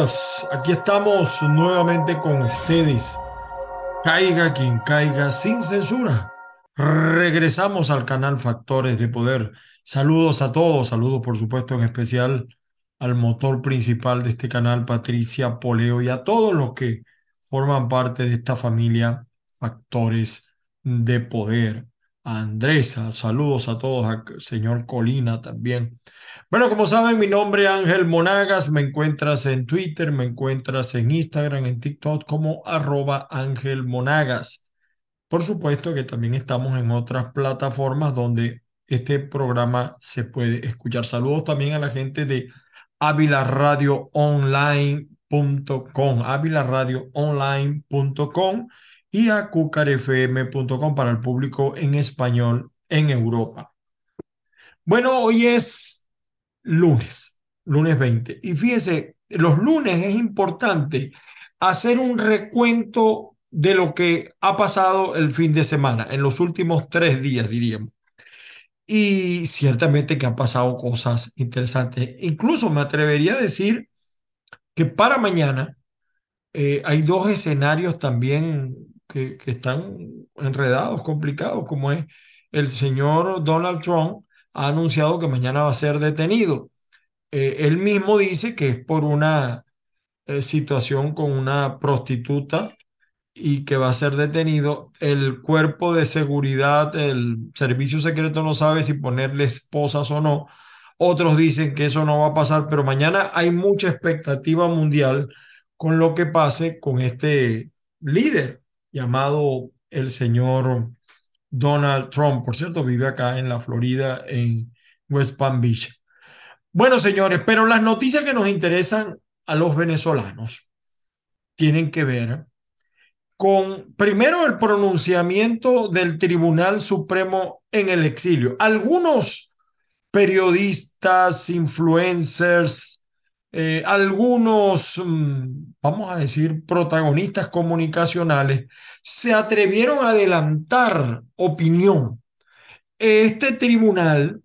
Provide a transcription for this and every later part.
Aquí estamos nuevamente con ustedes. Caiga quien caiga sin censura. Regresamos al canal Factores de Poder. Saludos a todos, saludos por supuesto en especial al motor principal de este canal, Patricia Poleo, y a todos los que forman parte de esta familia Factores de Poder. Andresa, saludos a todos, señor Colina también. Bueno, como saben, mi nombre es Ángel Monagas, me encuentras en Twitter, me encuentras en Instagram, en TikTok como arroba Ángel Monagas. Por supuesto que también estamos en otras plataformas donde este programa se puede escuchar. Saludos también a la gente de avilaradioonline.com, avilaradioonline.com y a cucarfm.com para el público en español en Europa. Bueno, hoy es lunes, lunes 20. Y fíjese, los lunes es importante hacer un recuento de lo que ha pasado el fin de semana, en los últimos tres días, diríamos. Y ciertamente que han pasado cosas interesantes. Incluso me atrevería a decir que para mañana eh, hay dos escenarios también que, están enredados, complicados, como es el señor Donald Trump ha anunciado que mañana va a ser detenido. Eh, él mismo dice que es por una eh, situación con una prostituta y que va a ser detenido. El cuerpo de seguridad, el servicio secreto no sabe si ponerle esposas o no. Otros dicen que eso no va a pasar, pero mañana hay mucha expectativa mundial con lo que pase con este líder llamado el señor Donald Trump. Por cierto, vive acá en la Florida, en West Palm Beach. Bueno, señores, pero las noticias que nos interesan a los venezolanos tienen que ver con, primero, el pronunciamiento del Tribunal Supremo en el exilio. Algunos periodistas, influencers, eh, algunos, mm, vamos a decir, protagonistas comunicacionales se atrevieron a adelantar opinión. Este tribunal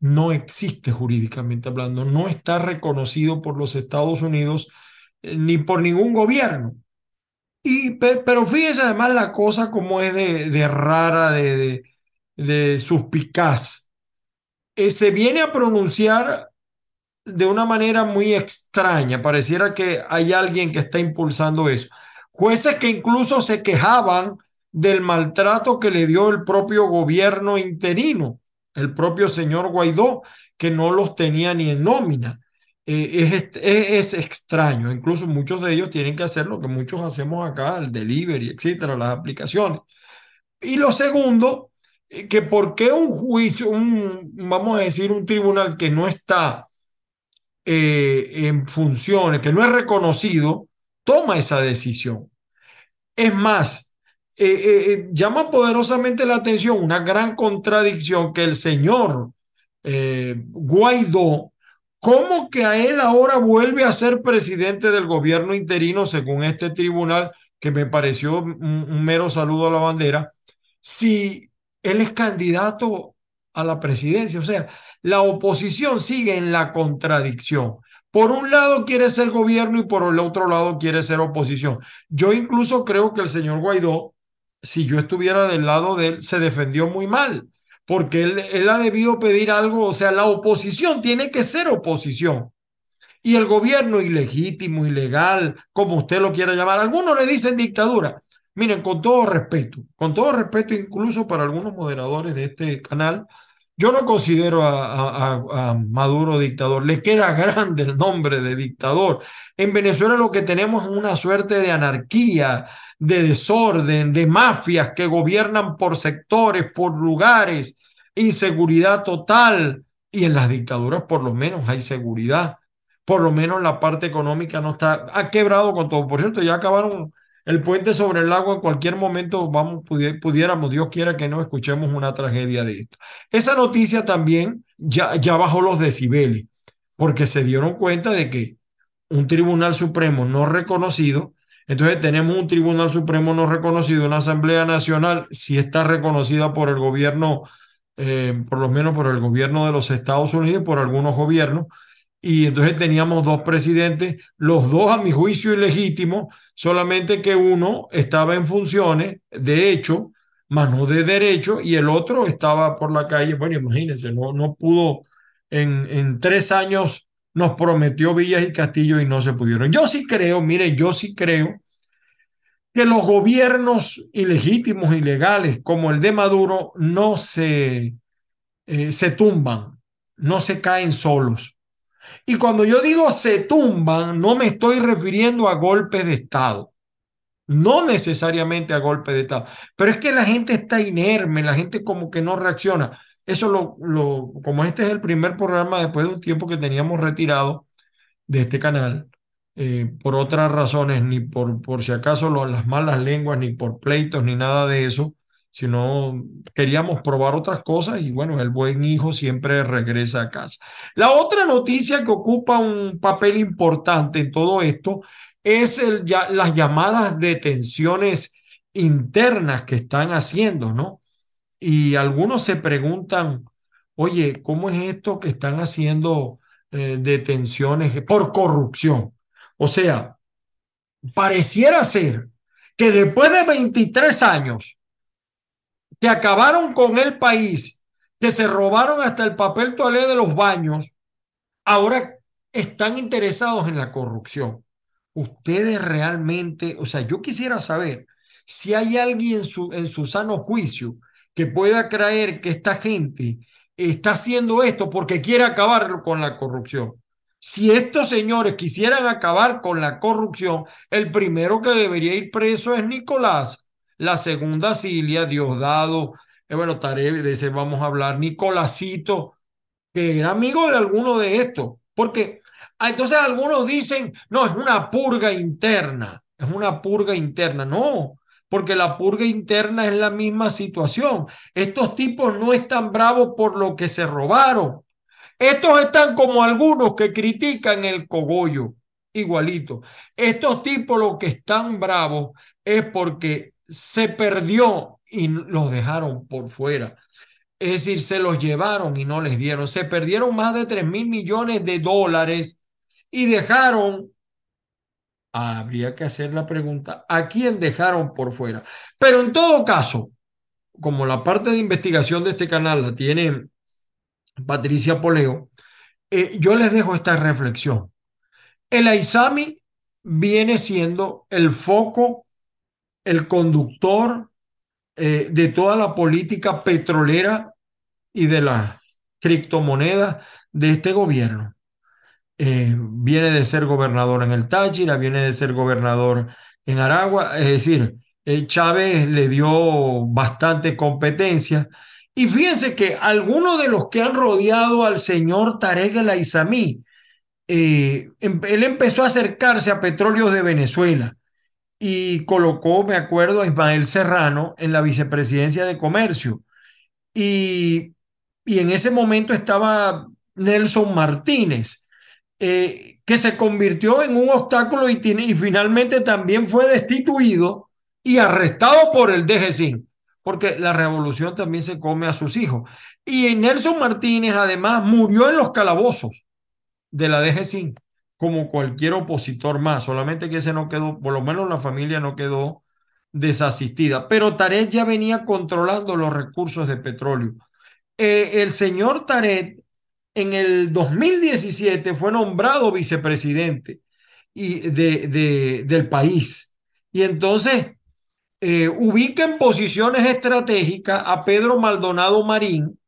no existe jurídicamente hablando, no está reconocido por los Estados Unidos eh, ni por ningún gobierno. Y, pero fíjese además la cosa como es de, rara, de, de, suspicaz. Eh, se viene a pronunciar de una manera muy extraña, pareciera que hay alguien que está impulsando eso. Jueces que incluso se quejaban del maltrato que le dio el propio gobierno interino, el propio señor Guaidó, que no los tenía ni en nómina. Eh, es, es, extraño, incluso muchos de ellos tienen que hacer lo que muchos hacemos acá, el delivery, etcétera, las aplicaciones. Y lo segundo, eh, que por qué un juicio, un, vamos a decir, un tribunal que no está eh, en funciones, que no es reconocido, toma esa decisión. Es más, eh, eh, llama poderosamente la atención una gran contradicción que el señor Guaidó, como que a él ahora vuelve a ser presidente del gobierno interino según este tribunal, que me pareció un mero saludo a la bandera, si él es candidato a la presidencia. O sea, la oposición sigue en la contradicción. Por un lado quiere ser gobierno y por el otro lado quiere ser oposición. Yo incluso creo que el señor Guaidó, si yo estuviera del lado de él, se defendió muy mal, porque él, ha debido pedir algo, o sea, la oposición tiene que ser oposición. Y el gobierno ilegítimo, ilegal, como usted lo quiera llamar, algunos le dicen dictadura. Miren, con todo respeto, con todo respeto incluso para algunos moderadores de este canal, yo no considero a, Maduro dictador, le queda grande el nombre de dictador. En Venezuela lo que tenemos es una suerte de anarquía, de desorden, de mafias que gobiernan por sectores, por lugares, inseguridad total. Y en las dictaduras por lo menos hay seguridad. Por lo menos la parte económica no está, ha quebrado con todo. Por cierto, ya acabaron el puente sobre el lago en cualquier momento vamos, pudiéramos, Dios quiera que no escuchemos una tragedia de esto. Esa noticia también ya, ya bajó los decibeles, porque se dieron cuenta de que un tribunal supremo no reconocido, entonces tenemos un tribunal supremo no reconocido, una asamblea nacional, si está reconocida por el gobierno, eh, por lo menos por el gobierno de los Estados Unidos, por algunos gobiernos, y entonces teníamos dos presidentes, los dos a mi juicio ilegítimos, solamente que uno estaba en funciones de hecho, más no de derecho, y el otro estaba por la calle. Bueno, imagínense, no, no pudo, en, en tres años nos prometió villas y castillos y no se pudieron. Yo sí creo, mire, yo sí creo que los gobiernos ilegítimos, ilegales, como el de Maduro, no se, eh, se tumban, no se caen solos. Y cuando yo digo se tumban, no me estoy refiriendo a golpes de Estado, no necesariamente a golpes de Estado, pero es que la gente está inerme, la gente como que no reacciona. Eso lo, lo, como este es el primer programa después de un tiempo que teníamos retirado de este canal, eh, por otras razones, ni por, por si acaso las malas lenguas, ni por pleitos, ni nada de eso, sino queríamos probar otras cosas y bueno, el buen hijo siempre regresa a casa. La otra noticia que ocupa un papel importante en todo esto es el, ya, las llamadas detenciones internas que están haciendo, ¿no? Y algunos se preguntan, oye, ¿cómo es esto que están haciendo eh, detenciones por corrupción? O sea, pareciera ser que después de 23 años que acabaron con el país, que se robaron hasta el papel toalé de los baños, ahora están interesados en la corrupción. Ustedes realmente, o sea, yo quisiera saber si hay alguien en su, en su sano juicio que pueda creer que esta gente está haciendo esto porque quiere acabar con la corrupción. Si estos señores quisieran acabar con la corrupción, el primero que debería ir preso es Nicolás la segunda Cilia, Diosdado, eh, bueno, Tarek, de ese vamos a hablar, Nicolásito, que era amigo de alguno de estos, porque ah, entonces algunos dicen, no, es una purga interna, es una purga interna, no, porque la purga interna es la misma situación. Estos tipos no están bravos por lo que se robaron. Estos están como algunos que critican el cogollo, igualito. Estos tipos lo que están bravos es porque se perdió y los dejaron por fuera. Es decir, se los llevaron y no les dieron. Se perdieron más de 3 mil millones de dólares y dejaron, habría que hacer la pregunta, ¿a quién dejaron por fuera? Pero en todo caso, como la parte de investigación de este canal la tiene Patricia Poleo, eh, yo les dejo esta reflexión. El Aizami viene siendo el foco el conductor eh, de toda la política petrolera y de la criptomoneda de este gobierno. Eh, viene de ser gobernador en el Táchira, viene de ser gobernador en Aragua, es decir, eh, Chávez le dio bastante competencia. Y fíjense que algunos de los que han rodeado al señor Tarek El Aizamí, em, él empezó a acercarse a petróleos de Venezuela y colocó, me acuerdo, a Ismael Serrano en la vicepresidencia de comercio. Y, y en ese momento estaba Nelson Martínez, eh, que se convirtió en un obstáculo y, tiene, y finalmente también fue destituido y arrestado por el DGCIN, porque la revolución también se come a sus hijos. Y Nelson Martínez además murió en los calabozos de la DGCIN como cualquier opositor más, solamente que ese no quedó, por lo menos la familia no quedó desasistida, pero Taret ya venía controlando los recursos de petróleo. Eh, el señor Taret en el 2017 fue nombrado vicepresidente y de, de, del país y entonces eh, ubica en posiciones estratégicas a Pedro Maldonado Marín,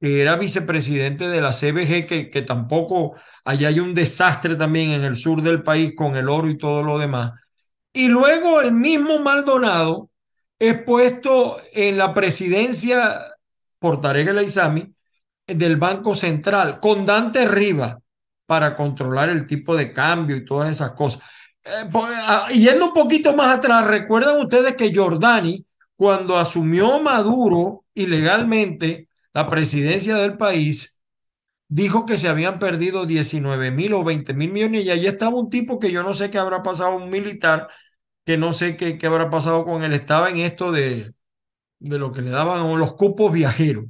era vicepresidente de la CBG, que, que tampoco, allá hay un desastre también en el sur del país con el oro y todo lo demás. Y luego el mismo Maldonado es puesto en la presidencia por Tarek El Aizami del Banco Central con Dante Riva para controlar el tipo de cambio y todas esas cosas. Eh, pues, ah, yendo un poquito más atrás, recuerdan ustedes que Giordani, cuando asumió Maduro ilegalmente, la presidencia del país, dijo que se habían perdido 19 mil o 20 mil millones y allí estaba un tipo que yo no sé qué habrá pasado, un militar, que no sé qué, qué habrá pasado con él, estaba en esto de, de lo que le daban los cupos viajeros,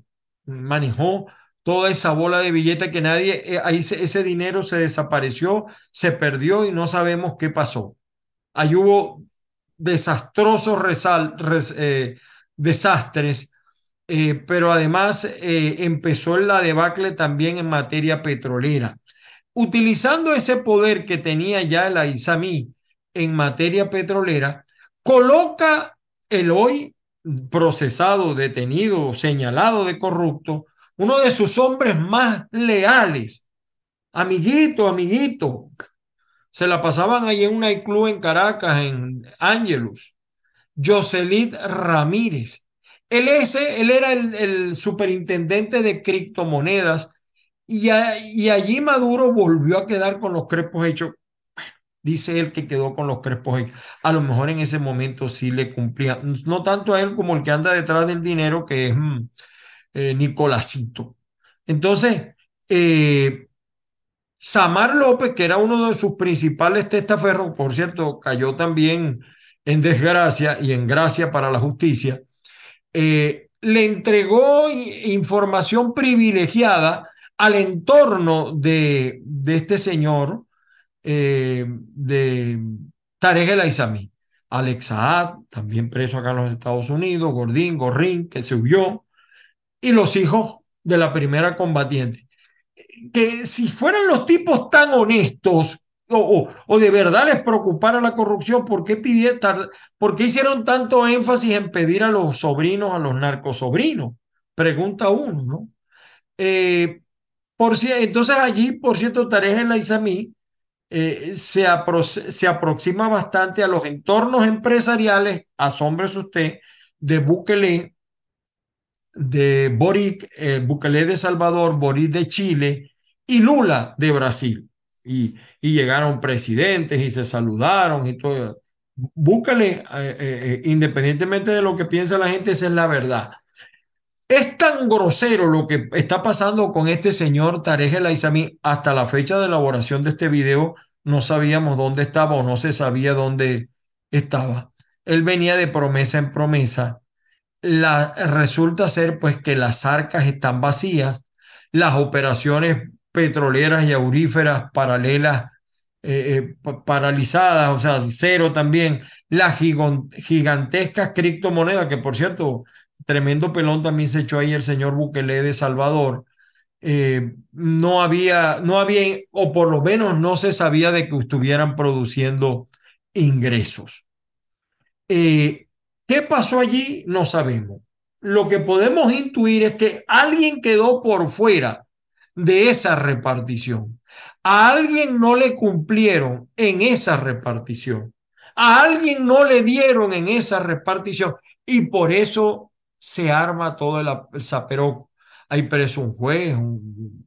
manejó toda esa bola de billete que nadie, eh, ahí ese dinero se desapareció, se perdió y no sabemos qué pasó. Ahí hubo desastrosos eh, desastres, eh, pero además empezó la debacle también en materia petrolera. Utilizando ese poder que tenía ya el Aizamí en materia petrolera, coloca el hoy procesado, detenido, señalado de corrupto, uno de sus hombres más leales, amiguito, amiguito. Se la pasaban ahí en un nightclub en Caracas, en Ángelus. Jocelyn Ramírez. Él, ese, él era el, superintendente de criptomonedas y, allí Maduro volvió a quedar con los crepos hechos. dice él que quedó con los crepos hechos. A lo mejor en ese momento sí le cumplía, no tanto a él como el que anda detrás del dinero, que es mm, eh, Nicolásito. Entonces, eh, Samar López, que era uno de sus principales testaferros, por cierto, cayó también en desgracia y en gracia para la justicia, eh, le entregó información privilegiada al entorno de, de este señor, de Tarek El Aizami. Alex Saad, también preso acá en los Estados Unidos, Gordín, Gorrín, que se huyó, y los hijos de la primera combatiente. Que si fueran los tipos tan honestos o, o, de verdad les preocupara la corrupción, ¿por qué, pidieron, ¿por hicieron tanto énfasis en pedir a los sobrinos, a los narcosobrinos? Pregunta uno, ¿no? Eh, por entonces allí, por cierto, Tareja el Islamí eh, se, se aproxima bastante a los entornos empresariales, asómbrese usted, de Bukele de Boric, eh, Bukele de Salvador, Boric de Chile y Lula de Brasil. Y, y llegaron presidentes y se saludaron y todo. Búscale, eh, eh, independientemente de lo que piensa la gente, esa es la verdad. Es tan grosero lo que está pasando con este señor Tarek El Aizami. Hasta la fecha de elaboración de este video no sabíamos dónde estaba o no se sabía dónde estaba. Él venía de promesa en promesa la, resulta ser pues que las arcas están vacías, las operaciones petroleras y auríferas paralelas eh, eh, paralizadas, o sea, cero también, las gigantescas criptomonedas, que por cierto, tremendo pelón también se echó ahí el señor Bukele de Salvador, eh, no había, no había, o por lo menos no se sabía de que estuvieran produciendo ingresos. ¿Qué pasó allí? No sabemos. Lo que podemos intuir es que alguien quedó por fuera de esa repartición. A alguien no le cumplieron en esa repartición. A alguien no le dieron en esa repartición. Y por eso se arma todo el, zaperoco. Hay preso un juez, un,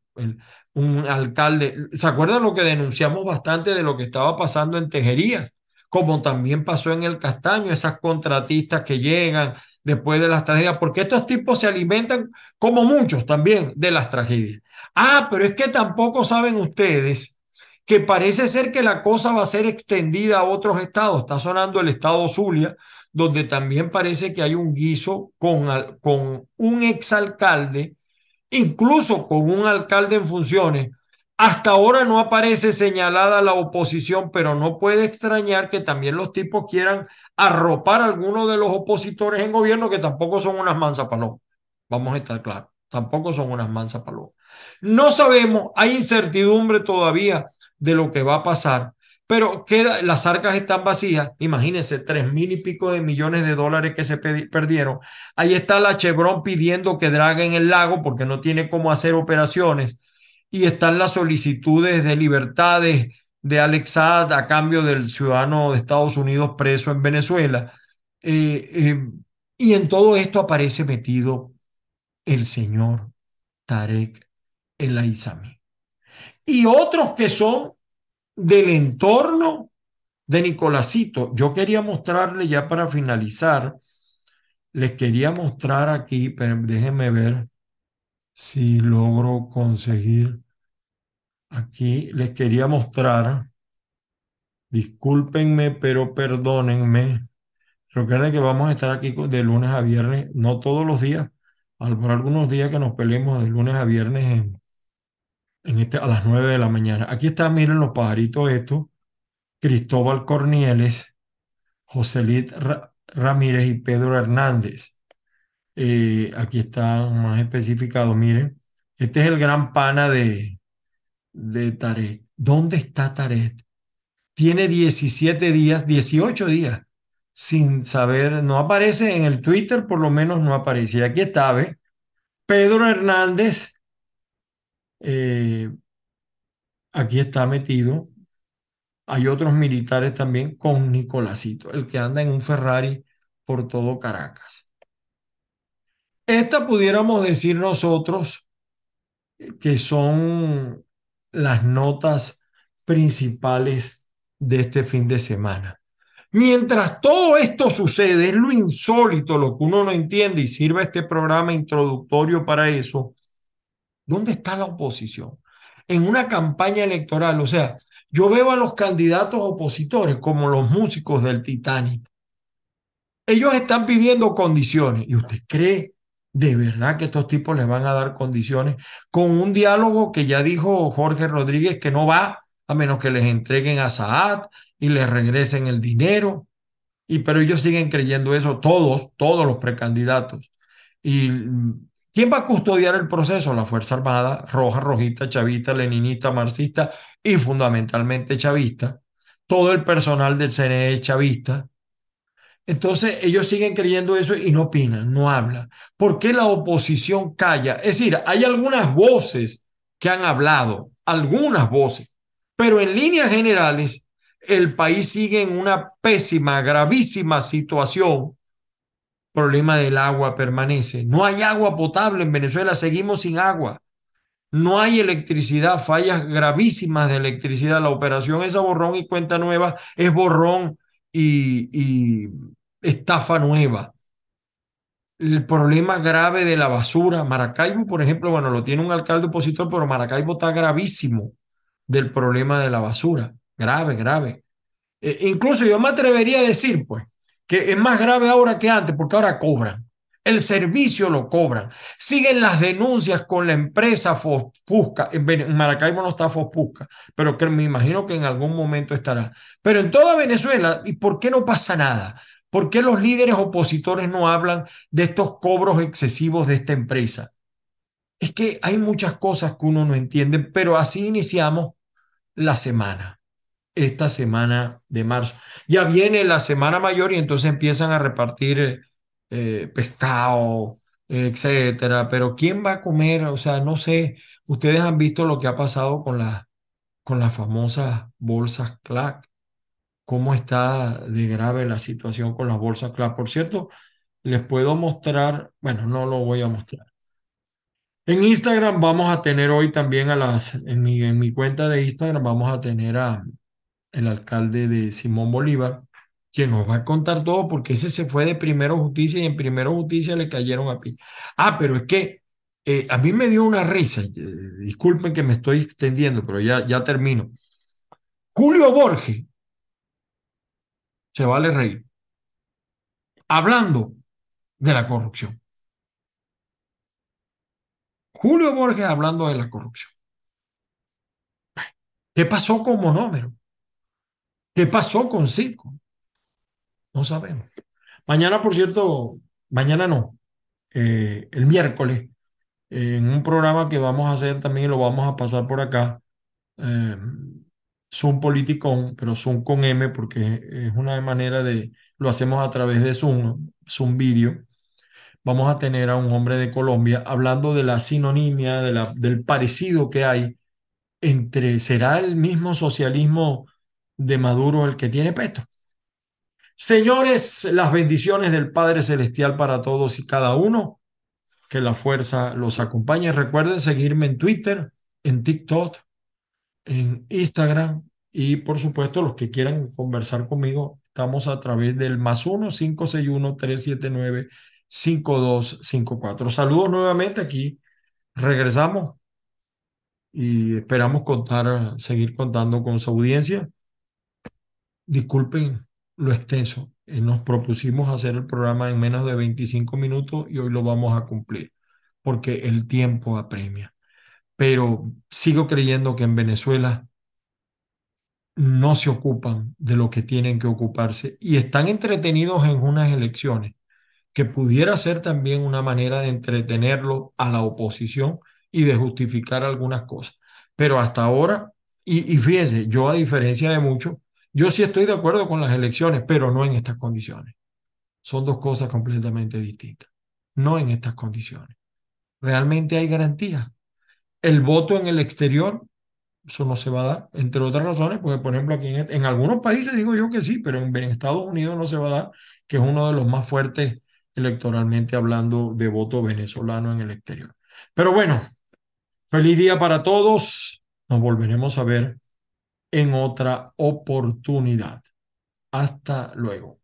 un alcalde. ¿Se acuerdan lo que denunciamos bastante de lo que estaba pasando en Tejerías? Como también pasó en el Castaño, esas contratistas que llegan después de las tragedias, porque estos tipos se alimentan, como muchos también, de las tragedias. Ah, pero es que tampoco saben ustedes que parece ser que la cosa va a ser extendida a otros estados. Está sonando el estado Zulia, donde también parece que hay un guiso con, con un exalcalde, incluso con un alcalde en funciones, hasta ahora no aparece señalada la oposición, pero no puede extrañar que también los tipos quieran arropar a algunos de los opositores en gobierno que tampoco son unas mansas palomas. Vamos a estar claros, tampoco son unas mansas palomas. No sabemos, hay incertidumbre todavía de lo que va a pasar, pero queda, las arcas están vacías. Imagínense, tres mil y pico de millones de dólares que se perdieron. Ahí está la Chevron pidiendo que draguen el lago porque no tiene cómo hacer operaciones y están las solicitudes de libertades de Alex Saad a cambio del ciudadano de Estados Unidos preso en Venezuela. Eh, eh, y en todo esto aparece metido el señor Tarek El Aizami. Y otros que son del entorno de Nicolásito. Yo quería mostrarle ya para finalizar, les quería mostrar aquí, pero déjenme ver si logro conseguir Aquí les quería mostrar, discúlpenme, pero perdónenme. Recuerden que vamos a estar aquí de lunes a viernes, no todos los días. por algunos días que nos peleemos de lunes a viernes en, este, a las 9 de la mañana. Aquí están, miren los pajaritos estos, Cristóbal Cornieles, Joselit Ramírez y Pedro Hernández. Eh, aquí están más especificados, miren. Este es el gran pana de, de Taret. ¿Dónde está Taret? Tiene 17 días, 18 días sin saber, no aparece en el Twitter, por lo menos no aparece. Y aquí está, ¿ve? Pedro Hernández, eh, aquí está metido. Hay otros militares también con Nicolásito, el que anda en un Ferrari por todo Caracas. Esta pudiéramos decir nosotros que son las notas principales de este fin de semana. Mientras todo esto sucede, es lo insólito, lo que uno no entiende y sirve este programa introductorio para eso. ¿Dónde está la oposición? En una campaña electoral, o sea, yo veo a los candidatos opositores como los músicos del Titanic. Ellos están pidiendo condiciones y usted cree de verdad que estos tipos les van a dar condiciones con un diálogo que ya dijo Jorge Rodríguez que no va a menos que les entreguen a Saad y les regresen el dinero. Y pero ellos siguen creyendo eso, todos, todos los precandidatos. ¿Y quién va a custodiar el proceso? La Fuerza Armada, roja, rojita, chavista, leninista, marxista y fundamentalmente chavista. Todo el personal del CNE chavista. Entonces ellos siguen creyendo eso y no opinan, no hablan. ¿Por qué la oposición calla? Es decir, hay algunas voces que han hablado, algunas voces, pero en líneas generales, el país sigue en una pésima, gravísima situación. Problema del agua permanece. No hay agua potable en Venezuela, seguimos sin agua. No hay electricidad, fallas gravísimas de electricidad. La operación esa borrón y cuenta nueva es borrón y, estafa nueva. El problema grave de la basura. Maracaibo, por ejemplo, bueno, lo tiene un alcalde opositor, pero Maracaibo está gravísimo del problema de la basura. Grave, grave. E, incluso yo me atrevería a decir, pues, que es más grave ahora que antes, porque ahora cobran. El servicio lo cobran. Siguen las denuncias con la empresa Fospusca. En Maracaibo no está Fospusca, pero me imagino que en algún momento estará. Pero en toda Venezuela, ¿y por qué no pasa nada? ¿Por qué los líderes opositores no hablan de estos cobros excesivos de esta empresa? Es que hay muchas cosas que uno no entiende, pero así iniciamos la semana, esta semana de marzo. Ya viene la semana mayor y entonces empiezan a repartir eh, pescado, etcétera. Pero ¿quién va a comer? O sea, no sé. Ustedes han visto lo que ha pasado con, la, con las famosas bolsas CLAC. ¿Cómo está de grave la situación con las bolsas CLAC? Por cierto, les puedo mostrar, bueno, no lo voy a mostrar. En Instagram vamos a tener hoy también a las, en mi, en mi cuenta de Instagram vamos a tener a el alcalde de Simón Bolívar, quien nos va a contar todo porque ese se fue de Primero Justicia y en Primero Justicia le cayeron a pi. Ah, pero es que eh, a mí me dio una risa, eh, disculpen que me estoy extendiendo, pero ya, ya termino. Julio Borges, se vale reír, hablando de la corrupción. Julio Borges hablando de la corrupción. ¿Qué pasó con Monómero? ¿Qué pasó con Circo? No sabemos. Mañana, por cierto, mañana no, eh, el miércoles, en un programa que vamos a hacer también, lo vamos a pasar por acá, eh, Zoom Politicón, pero Zoom con M, porque es una manera de, lo hacemos a través de Zoom, Zoom Video vamos a tener a un hombre de Colombia hablando de la sinonimia, de la, del parecido que hay entre, ¿será el mismo socialismo de Maduro el que tiene Petro? Señores, las bendiciones del Padre Celestial para todos y cada uno. Que la fuerza los acompañe. Recuerden seguirme en Twitter, en TikTok, en Instagram y por supuesto los que quieran conversar conmigo, estamos a través del más 1 561 379 5254. Saludos nuevamente aquí. Regresamos y esperamos contar, seguir contando con su audiencia. Disculpen lo extenso. Eh, nos propusimos hacer el programa en menos de 25 minutos y hoy lo vamos a cumplir. porque el tiempo apremia. Pero sigo creyendo que en Venezuela no se ocupan de lo que tienen que ocuparse y están entretenidos en unas elecciones que pudiera ser también una manera de entretenerlo a la oposición y de justificar algunas cosas. Pero hasta ahora, y, y fíjense, yo a diferencia de muchos, yo sí estoy de acuerdo con las elecciones, pero no en estas condiciones. Son dos cosas completamente distintas. No en estas condiciones. Realmente hay garantía. El voto en el exterior, eso no se va a dar, entre otras razones, porque por ejemplo aquí en, algunos países digo yo que sí, pero en Estados Unidos no se va a dar, que es uno de los más fuertes electoralmente hablando de voto venezolano en el exterior. Pero bueno, feliz día para todos. Nos volveremos a ver en otra oportunidad. Hasta luego.